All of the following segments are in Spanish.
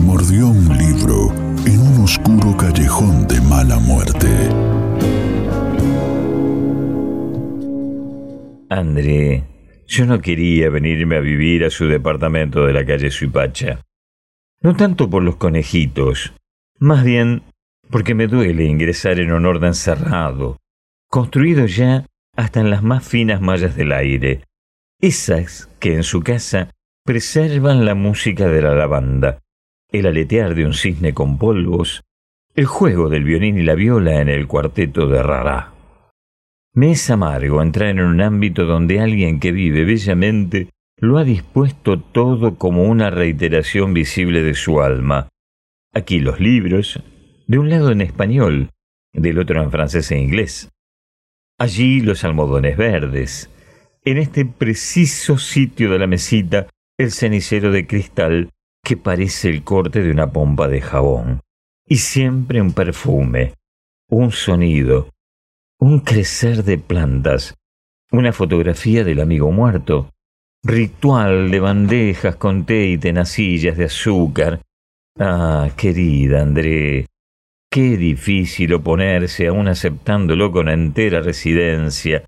Mordió un libro en un oscuro callejón de mala muerte. André, yo no quería venirme a vivir a su departamento de la calle Suipacha. No tanto por los conejitos, más bien porque me duele ingresar en un orden cerrado, construido ya hasta en las más finas mallas del aire, esas que en su casa preservan la música de la lavanda, el aletear de un cisne con polvos, el juego del violín y la viola en el cuarteto de Rará. Me es amargo entrar en un ámbito donde alguien que vive bellamente lo ha dispuesto todo como una reiteración visible de su alma. Aquí los libros, de un lado en español, del otro en francés e inglés. Allí los almohadones verdes. En este preciso sitio de la mesita, el cenicero de cristal que parece el corte de una pompa de jabón. Y siempre un perfume, un sonido, un crecer de plantas, una fotografía del amigo muerto, ritual de bandejas con té y tenacillas de azúcar. Ah, querida André, qué difícil oponerse aún aceptándolo con entera residencia.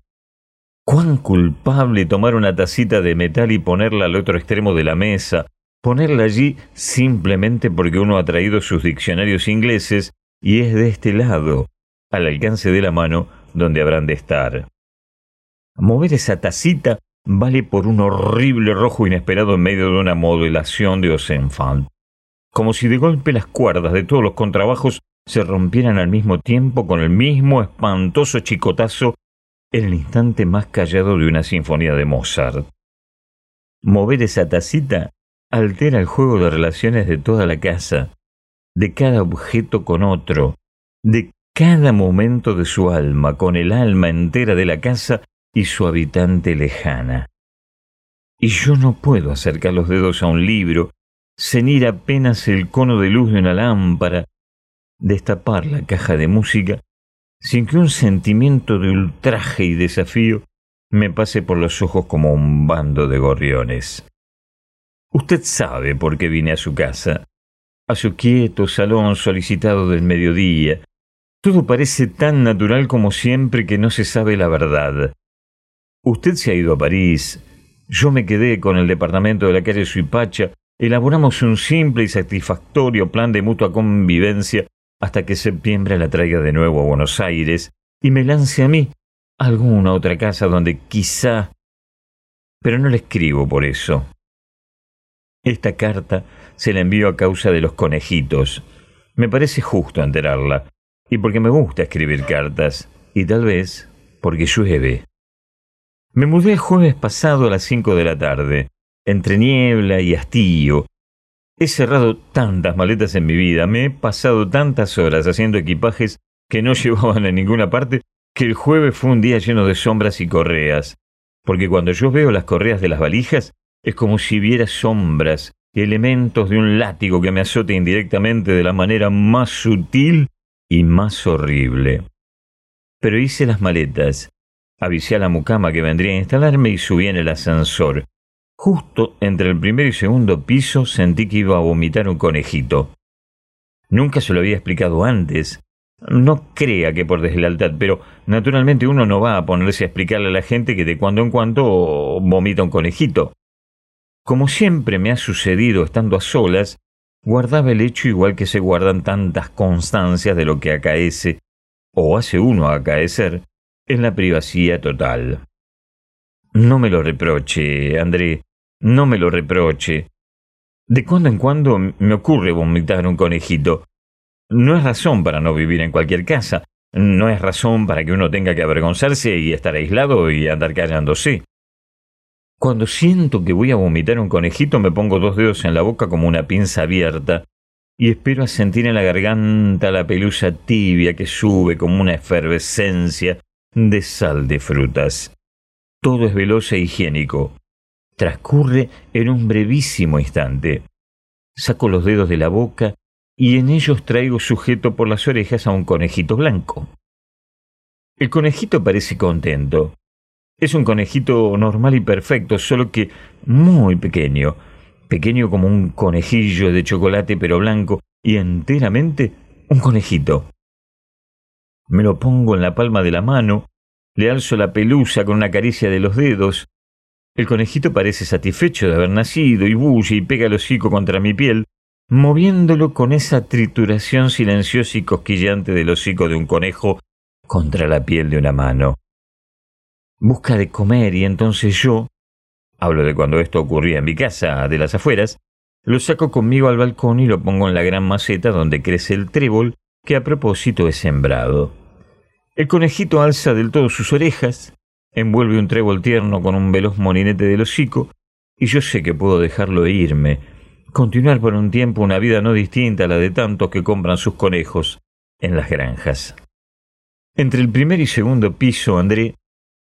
Cuán culpable tomar una tacita de metal y ponerla al otro extremo de la mesa, ponerla allí simplemente porque uno ha traído sus diccionarios ingleses y es de este lado, al alcance de la mano, donde habrán de estar. Mover esa tacita vale por un horrible rojo inesperado en medio de una modelación de Osenfant. Como si de golpe las cuerdas de todos los contrabajos se rompieran al mismo tiempo con el mismo espantoso chicotazo en el instante más callado de una sinfonía de Mozart. Mover esa tacita altera el juego de relaciones de toda la casa, de cada objeto con otro, de cada momento de su alma con el alma entera de la casa y su habitante lejana. Y yo no puedo acercar los dedos a un libro, cenir apenas el cono de luz de una lámpara, destapar la caja de música, sin que un sentimiento de ultraje y desafío me pase por los ojos como un bando de gorriones. Usted sabe por qué vine a su casa, a su quieto salón solicitado del mediodía, todo parece tan natural como siempre que no se sabe la verdad. Usted se ha ido a París. Yo me quedé con el departamento de la calle Suipacha. Elaboramos un simple y satisfactorio plan de mutua convivencia hasta que septiembre la traiga de nuevo a Buenos Aires y me lance a mí a alguna otra casa donde quizá... Pero no le escribo por eso. Esta carta se la envío a causa de los conejitos. Me parece justo enterarla y porque me gusta escribir cartas, y tal vez porque llueve. Me mudé el jueves pasado a las cinco de la tarde, entre niebla y hastío. He cerrado tantas maletas en mi vida, me he pasado tantas horas haciendo equipajes que no llevaban a ninguna parte, que el jueves fue un día lleno de sombras y correas, porque cuando yo veo las correas de las valijas, es como si viera sombras elementos de un látigo que me azote indirectamente de la manera más sutil y más horrible. Pero hice las maletas, avisé a la mucama que vendría a instalarme y subí en el ascensor. Justo entre el primer y segundo piso sentí que iba a vomitar un conejito. Nunca se lo había explicado antes. No crea que por deslealtad, pero naturalmente uno no va a ponerse a explicarle a la gente que de cuando en cuando vomita un conejito. Como siempre me ha sucedido estando a solas, guardaba el hecho igual que se guardan tantas constancias de lo que acaece, o hace uno acaecer, en la privacidad total. No me lo reproche, André, no me lo reproche. De cuando en cuando me ocurre vomitar un conejito. No es razón para no vivir en cualquier casa, no es razón para que uno tenga que avergonzarse y estar aislado y andar callándose. Cuando siento que voy a vomitar un conejito, me pongo dos dedos en la boca como una pinza abierta y espero a sentir en la garganta la pelusa tibia que sube como una efervescencia de sal de frutas. Todo es veloz e higiénico. Transcurre en un brevísimo instante. Saco los dedos de la boca y en ellos traigo sujeto por las orejas a un conejito blanco. El conejito parece contento. Es un conejito normal y perfecto, solo que muy pequeño. Pequeño como un conejillo de chocolate pero blanco y enteramente un conejito. Me lo pongo en la palma de la mano, le alzo la pelusa con una caricia de los dedos. El conejito parece satisfecho de haber nacido y bulle y pega el hocico contra mi piel, moviéndolo con esa trituración silenciosa y cosquillante del hocico de un conejo contra la piel de una mano. Busca de comer y entonces yo, hablo de cuando esto ocurría en mi casa de las afueras, lo saco conmigo al balcón y lo pongo en la gran maceta donde crece el trébol que a propósito he sembrado. El conejito alza del todo sus orejas, envuelve un trébol tierno con un veloz molinete del hocico, y yo sé que puedo dejarlo irme, continuar por un tiempo una vida no distinta a la de tantos que compran sus conejos en las granjas. Entre el primer y segundo piso, André,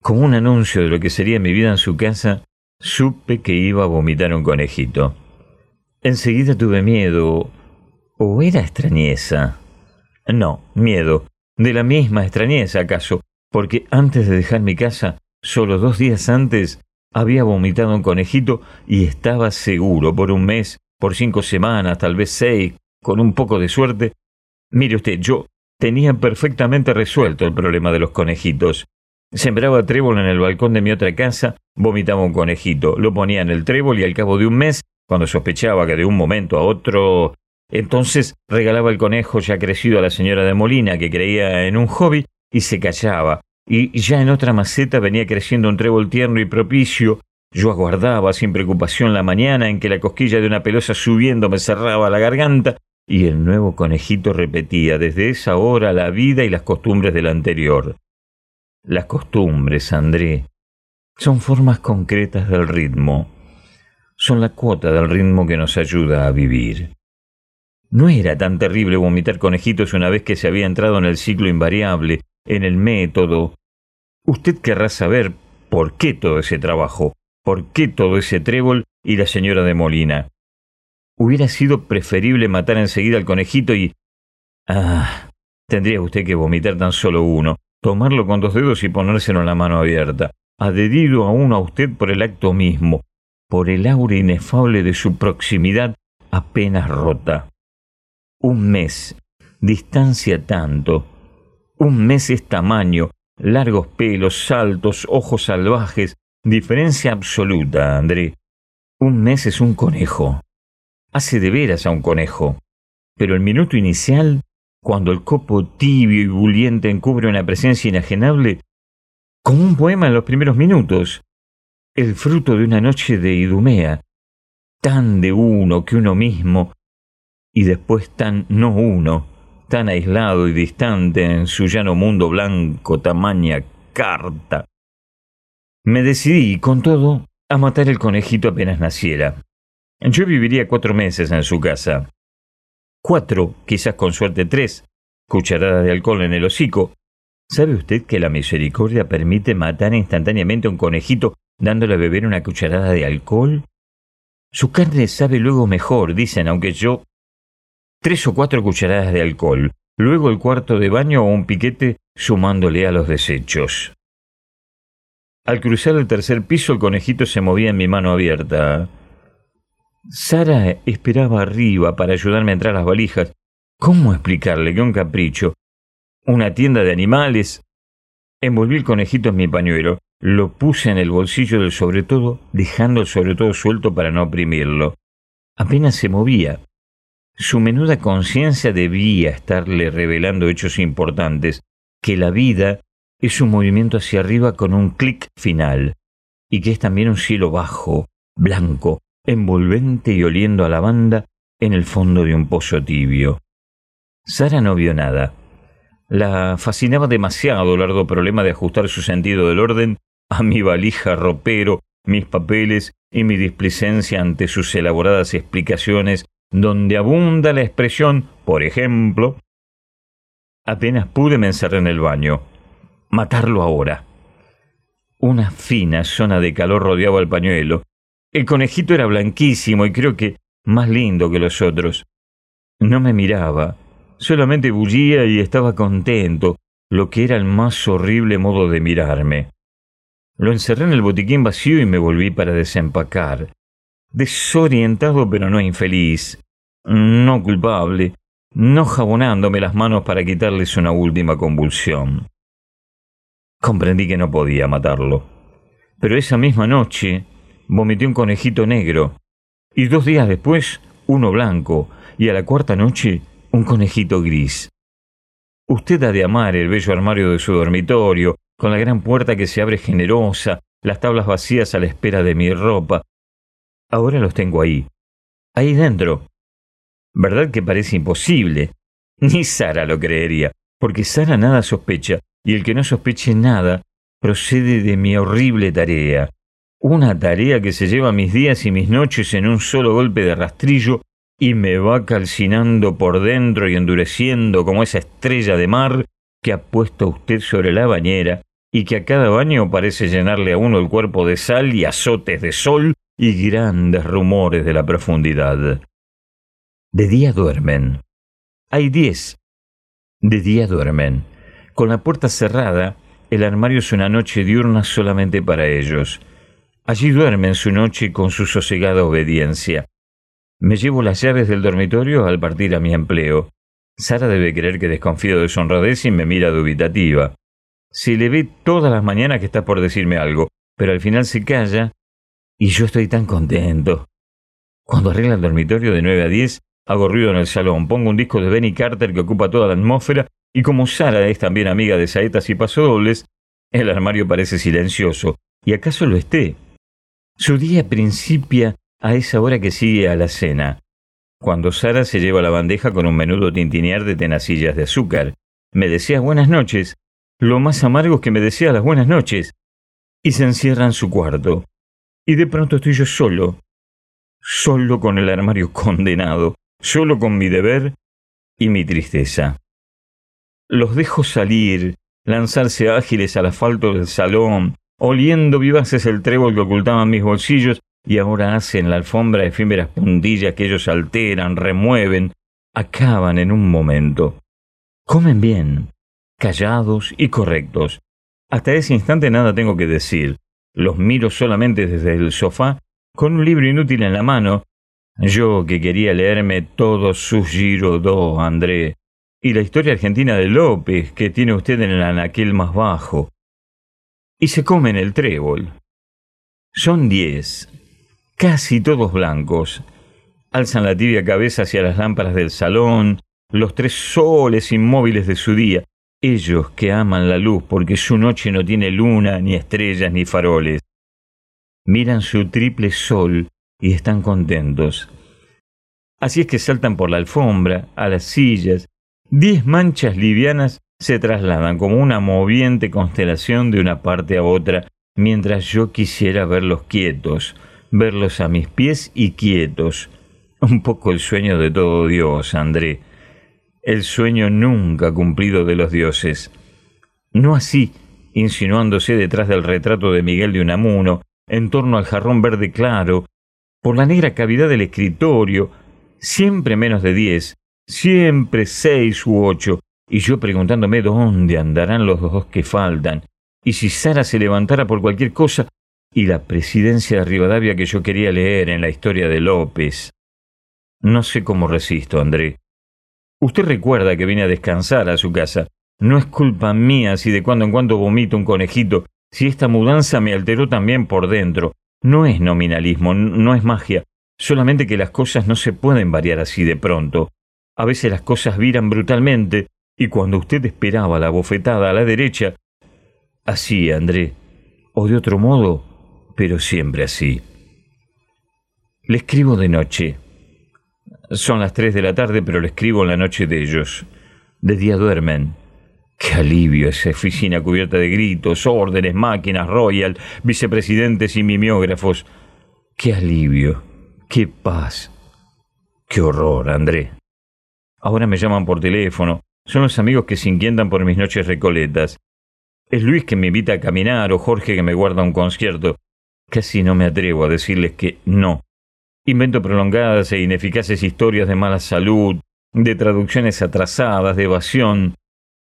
como un anuncio de lo que sería mi vida en su casa, supe que iba a vomitar un conejito. Enseguida tuve miedo. ¿O era extrañeza? No, miedo. De la misma extrañeza, acaso, porque antes de dejar mi casa, solo dos días antes, había vomitado un conejito y estaba seguro por un mes, por cinco semanas, tal vez seis, con un poco de suerte. Mire usted, yo tenía perfectamente resuelto el problema de los conejitos. Sembraba trébol en el balcón de mi otra casa, vomitaba un conejito, lo ponía en el trébol y al cabo de un mes, cuando sospechaba que de un momento a otro... Entonces regalaba el conejo ya crecido a la señora de Molina, que creía en un hobby, y se callaba. Y ya en otra maceta venía creciendo un trébol tierno y propicio. Yo aguardaba sin preocupación la mañana en que la cosquilla de una pelosa subiendo me cerraba la garganta y el nuevo conejito repetía desde esa hora la vida y las costumbres del anterior. Las costumbres, André, son formas concretas del ritmo, son la cuota del ritmo que nos ayuda a vivir. No era tan terrible vomitar conejitos una vez que se había entrado en el ciclo invariable, en el método. Usted querrá saber por qué todo ese trabajo, por qué todo ese trébol y la señora de Molina. Hubiera sido preferible matar enseguida al conejito y... Ah, tendría usted que vomitar tan solo uno, tomarlo con dos dedos y ponérselo en la mano abierta, adherido aún a usted por el acto mismo, por el aura inefable de su proximidad apenas rota. Un mes, distancia tanto, un mes es tamaño, largos pelos, saltos, ojos salvajes, diferencia absoluta, André. Un mes es un conejo hace de veras a un conejo. Pero el minuto inicial, cuando el copo tibio y buliente encubre una presencia inajenable, como un poema en los primeros minutos, el fruto de una noche de idumea, tan de uno que uno mismo, y después tan no uno, tan aislado y distante en su llano mundo blanco, tamaña carta. Me decidí, con todo, a matar el conejito apenas naciera. Yo viviría cuatro meses en su casa. Cuatro, quizás con suerte tres, cucharadas de alcohol en el hocico. ¿Sabe usted que la misericordia permite matar instantáneamente a un conejito dándole a beber una cucharada de alcohol? Su carne sabe luego mejor, dicen, aunque yo... Tres o cuatro cucharadas de alcohol, luego el cuarto de baño o un piquete sumándole a los desechos. Al cruzar el tercer piso el conejito se movía en mi mano abierta. Sara esperaba arriba para ayudarme a entrar las valijas. ¿Cómo explicarle que un capricho? Una tienda de animales. Envolví el conejito en mi pañuelo, lo puse en el bolsillo del sobre todo, dejando el sobre todo suelto para no oprimirlo. Apenas se movía. Su menuda conciencia debía estarle revelando hechos importantes, que la vida es un movimiento hacia arriba con un clic final, y que es también un cielo bajo, blanco, envolvente y oliendo a lavanda en el fondo de un pozo tibio. Sara no vio nada. La fascinaba demasiado el largo problema de ajustar su sentido del orden a mi valija ropero mis papeles y mi displicencia ante sus elaboradas explicaciones, donde abunda la expresión, por ejemplo, apenas pude me en el baño. Matarlo ahora. Una fina zona de calor rodeaba el pañuelo. El conejito era blanquísimo y creo que más lindo que los otros. No me miraba, solamente bullía y estaba contento, lo que era el más horrible modo de mirarme. Lo encerré en el botiquín vacío y me volví para desempacar. Desorientado pero no infeliz, no culpable, no jabonándome las manos para quitarles una última convulsión. Comprendí que no podía matarlo. Pero esa misma noche vomité un conejito negro, y dos días después uno blanco, y a la cuarta noche un conejito gris. Usted ha de amar el bello armario de su dormitorio, con la gran puerta que se abre generosa, las tablas vacías a la espera de mi ropa. Ahora los tengo ahí, ahí dentro. ¿Verdad que parece imposible? Ni Sara lo creería, porque Sara nada sospecha, y el que no sospeche nada procede de mi horrible tarea. Una tarea que se lleva mis días y mis noches en un solo golpe de rastrillo y me va calcinando por dentro y endureciendo como esa estrella de mar que ha puesto usted sobre la bañera y que a cada baño parece llenarle a uno el cuerpo de sal y azotes de sol y grandes rumores de la profundidad. De día duermen. Hay diez. De día duermen. Con la puerta cerrada, el armario es una noche diurna solamente para ellos. Allí duermen su noche con su sosegada obediencia. Me llevo las llaves del dormitorio al partir a mi empleo. Sara debe creer que desconfío de su honradez y me mira dubitativa. Se le ve todas las mañanas que está por decirme algo, pero al final se calla y yo estoy tan contento. Cuando arregla el dormitorio de 9 a 10, hago ruido en el salón, pongo un disco de Benny Carter que ocupa toda la atmósfera y como Sara es también amiga de saetas y pasodobles, el armario parece silencioso, y acaso lo esté. Su día principia a esa hora que sigue a la cena, cuando Sara se lleva la bandeja con un menudo tintinear de tenacillas de azúcar. Me desea buenas noches, lo más amargo es que me desea las buenas noches, y se encierra en su cuarto. Y de pronto estoy yo solo, solo con el armario condenado, solo con mi deber y mi tristeza. Los dejo salir, lanzarse ágiles al asfalto del salón, oliendo vivaces el trébol que ocultaban mis bolsillos y ahora hacen la alfombra efímeras puntillas que ellos alteran, remueven, acaban en un momento. Comen bien, callados y correctos. Hasta ese instante nada tengo que decir. Los miro solamente desde el sofá, con un libro inútil en la mano. Yo que quería leerme todo su giro do, André, y la historia argentina de López que tiene usted en el anaquel más bajo. Y se comen el trébol. Son diez, casi todos blancos. Alzan la tibia cabeza hacia las lámparas del salón, los tres soles inmóviles de su día, ellos que aman la luz porque su noche no tiene luna, ni estrellas, ni faroles. Miran su triple sol y están contentos. Así es que saltan por la alfombra, a las sillas. Diez manchas livianas se trasladan como una moviente constelación de una parte a otra, mientras yo quisiera verlos quietos, verlos a mis pies y quietos. Un poco el sueño de todo Dios, André. El sueño nunca cumplido de los dioses. No así, insinuándose detrás del retrato de Miguel de Unamuno, en torno al jarrón verde claro, por la negra cavidad del escritorio, siempre menos de diez, siempre seis u ocho, y yo preguntándome dónde andarán los dos que faltan, y si Sara se levantara por cualquier cosa, y la presidencia de Rivadavia que yo quería leer en la historia de López. No sé cómo resisto, André. Usted recuerda que vine a descansar a su casa. No es culpa mía si de cuando en cuando vomito un conejito, si esta mudanza me alteró también por dentro. No es nominalismo, no es magia, solamente que las cosas no se pueden variar así de pronto. A veces las cosas viran brutalmente, y cuando usted esperaba la bofetada a la derecha, así, André, o de otro modo, pero siempre así. Le escribo de noche. Son las tres de la tarde, pero le escribo en la noche de ellos. De día duermen. Qué alivio esa oficina cubierta de gritos, órdenes, máquinas, royal, vicepresidentes y mimeógrafos. Qué alivio, qué paz, qué horror, André. Ahora me llaman por teléfono, son los amigos que se inquietan por mis noches recoletas. Es Luis que me invita a caminar o Jorge que me guarda un concierto. Casi no me atrevo a decirles que no. Invento prolongadas e ineficaces historias de mala salud, de traducciones atrasadas, de evasión,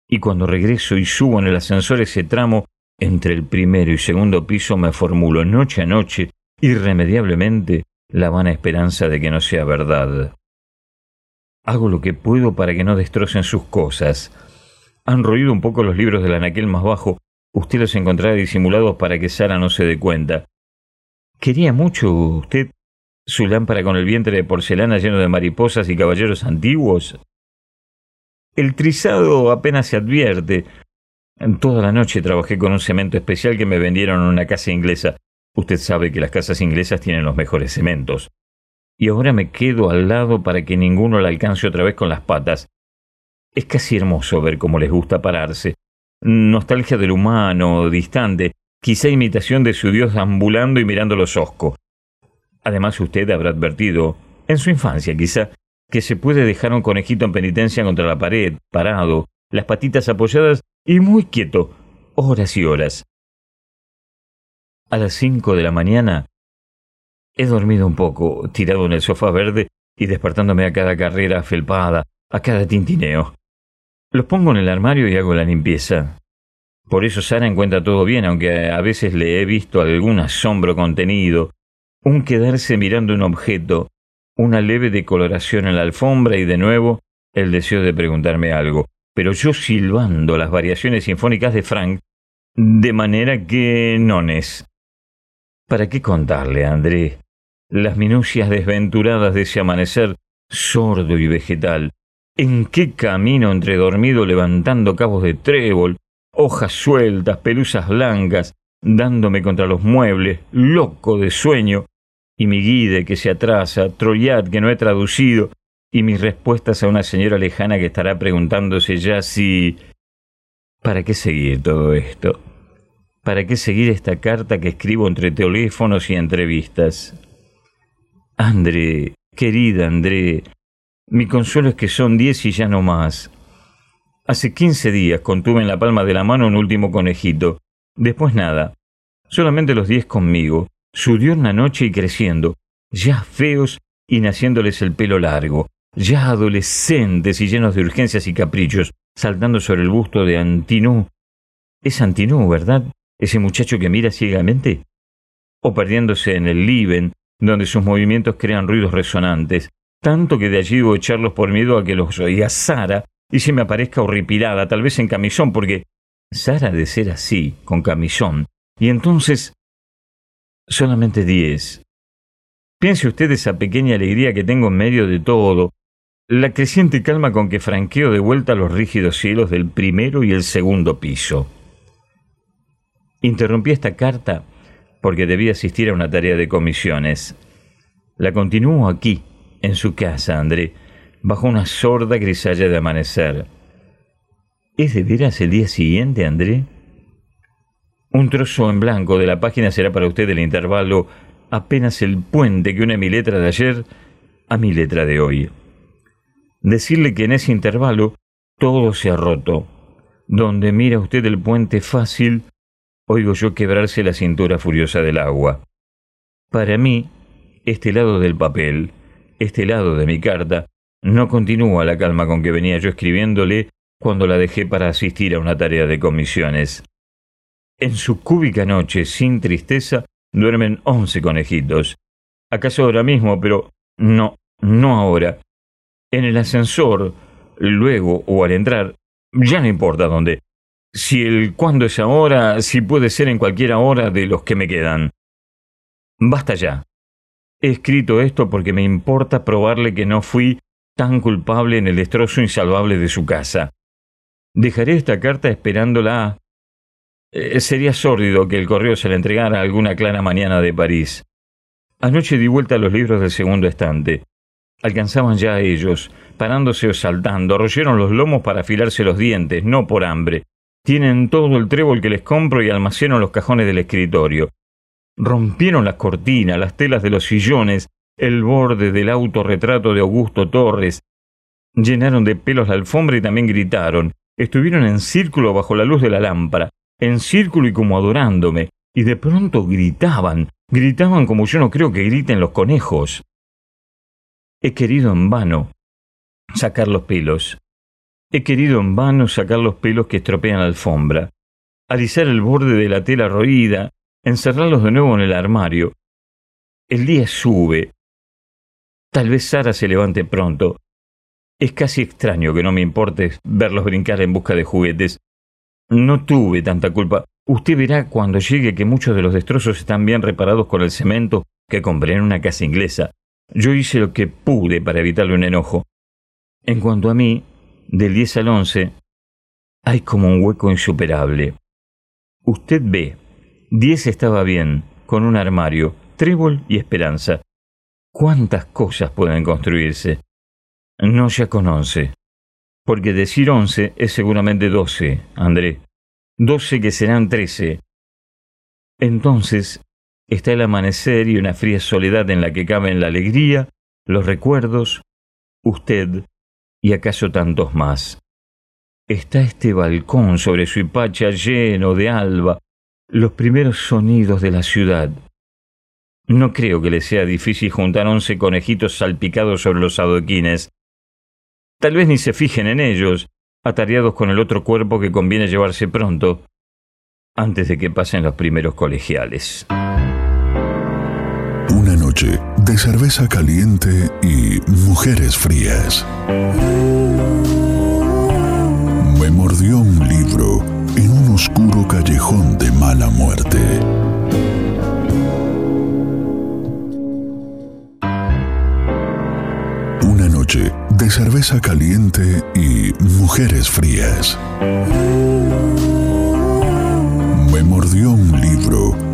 y cuando regreso y subo en el ascensor ese tramo entre el primero y segundo piso me formulo noche a noche, irremediablemente, la vana esperanza de que no sea verdad. Hago lo que puedo para que no destrocen sus cosas. Han roído un poco los libros del anaquel más bajo, usted los encontrará disimulados para que Sara no se dé cuenta. ¿Quería mucho usted su lámpara con el vientre de porcelana lleno de mariposas y caballeros antiguos? El trizado apenas se advierte. Toda la noche trabajé con un cemento especial que me vendieron en una casa inglesa. Usted sabe que las casas inglesas tienen los mejores cementos. Y ahora me quedo al lado para que ninguno la alcance otra vez con las patas. Es casi hermoso ver cómo les gusta pararse. Nostalgia del humano, distante, quizá imitación de su dios ambulando y mirando los oscos. Además usted habrá advertido, en su infancia quizá, que se puede dejar un conejito en penitencia contra la pared, parado, las patitas apoyadas y muy quieto, horas y horas. A las cinco de la mañana he dormido un poco, tirado en el sofá verde y despertándome a cada carrera felpada, a cada tintineo. Los pongo en el armario y hago la limpieza. Por eso Sara encuentra todo bien, aunque a veces le he visto algún asombro contenido, un quedarse mirando un objeto, una leve decoloración en la alfombra y de nuevo el deseo de preguntarme algo, pero yo silbando las variaciones sinfónicas de Frank, de manera que nones. ¿Para qué contarle, André? Las minucias desventuradas de ese amanecer sordo y vegetal. ¿En qué camino entre dormido levantando cabos de trébol, hojas sueltas, pelusas blancas, dándome contra los muebles, loco de sueño, y mi guide que se atrasa, Troyat que no he traducido, y mis respuestas a una señora lejana que estará preguntándose ya si... ¿Para qué seguir todo esto? ¿Para qué seguir esta carta que escribo entre teléfonos y entrevistas? André, querida André, mi consuelo es que son diez y ya no más. Hace quince días contuve en la palma de la mano un último conejito. Después nada. Solamente los diez conmigo su diurna noche y creciendo, ya feos y naciéndoles el pelo largo, ya adolescentes y llenos de urgencias y caprichos, saltando sobre el busto de Antinú. Es Antinú, ¿verdad? Ese muchacho que mira ciegamente. O perdiéndose en el Liben, donde sus movimientos crean ruidos resonantes, tanto que de allí debo echarlos por miedo a que los oiga Sara y se me aparezca horripilada, tal vez en camisón, porque Sara de ser así, con camisón, y entonces solamente diez. Piense usted esa pequeña alegría que tengo en medio de todo, la creciente calma con que franqueo de vuelta los rígidos cielos del primero y el segundo piso. Interrumpí esta carta porque debía asistir a una tarea de comisiones. La continúo aquí, en su casa, André, bajo una sorda grisalla de amanecer. ¿Es de veras el día siguiente, André? Un trozo en blanco de la página será para usted el intervalo apenas el puente que une mi letra de ayer a mi letra de hoy. Decirle que en ese intervalo todo se ha roto. Donde mira usted el puente fácil, oigo yo quebrarse la cintura furiosa del agua. Para mí, este lado del papel, este lado de mi carta, no continúa la calma con que venía yo escribiéndole cuando la dejé para asistir a una tarea de comisiones. En su cúbica noche, sin tristeza, duermen once conejitos. ¿Acaso ahora mismo? Pero no, no ahora. En el ascensor, luego o al entrar, ya no importa dónde. Si el cuándo es ahora, si puede ser en cualquier hora de los que me quedan. Basta ya. He escrito esto porque me importa probarle que no fui tan culpable en el destrozo insalvable de su casa. Dejaré esta carta esperándola eh, sería sórdido que el correo se le entregara alguna clara mañana de París. Anoche di vuelta a los libros del segundo estante. alcanzaban ya a ellos, parándose o saltando, royeron los lomos para afilarse los dientes, no por hambre. Tienen todo el trébol que les compro y almacenan los cajones del escritorio. Rompieron las cortinas, las telas de los sillones, el borde del autorretrato de Augusto Torres. Llenaron de pelos la alfombra y también gritaron. Estuvieron en círculo bajo la luz de la lámpara, en círculo y como adorándome, y de pronto gritaban, gritaban como yo no creo que griten los conejos. He querido en vano sacar los pelos. He querido en vano sacar los pelos que estropean la alfombra, alisar el borde de la tela roída, encerrarlos de nuevo en el armario. El día sube. Tal vez Sara se levante pronto. Es casi extraño que no me importe verlos brincar en busca de juguetes. No tuve tanta culpa. Usted verá cuando llegue que muchos de los destrozos están bien reparados con el cemento que compré en una casa inglesa. Yo hice lo que pude para evitarle un enojo. En cuanto a mí, del 10 al 11, hay como un hueco insuperable. Usted ve, 10 estaba bien, con un armario, trébol y esperanza. ¿Cuántas cosas pueden construirse? No ya con 11. Porque decir 11 es seguramente 12, André. 12 que serán 13. Entonces, está el amanecer y una fría soledad en la que caben la alegría, los recuerdos, usted y acaso tantos más. Está este balcón sobre su hipacha lleno de alba, los primeros sonidos de la ciudad. No creo que le sea difícil juntar once conejitos salpicados sobre los adoquines. Tal vez ni se fijen en ellos, atareados con el otro cuerpo que conviene llevarse pronto, antes de que pasen los primeros colegiales. Una noche de cerveza caliente y mujeres frías. Me mordió un libro en un oscuro callejón de mala muerte. Una noche de cerveza caliente y mujeres frías. Me mordió un libro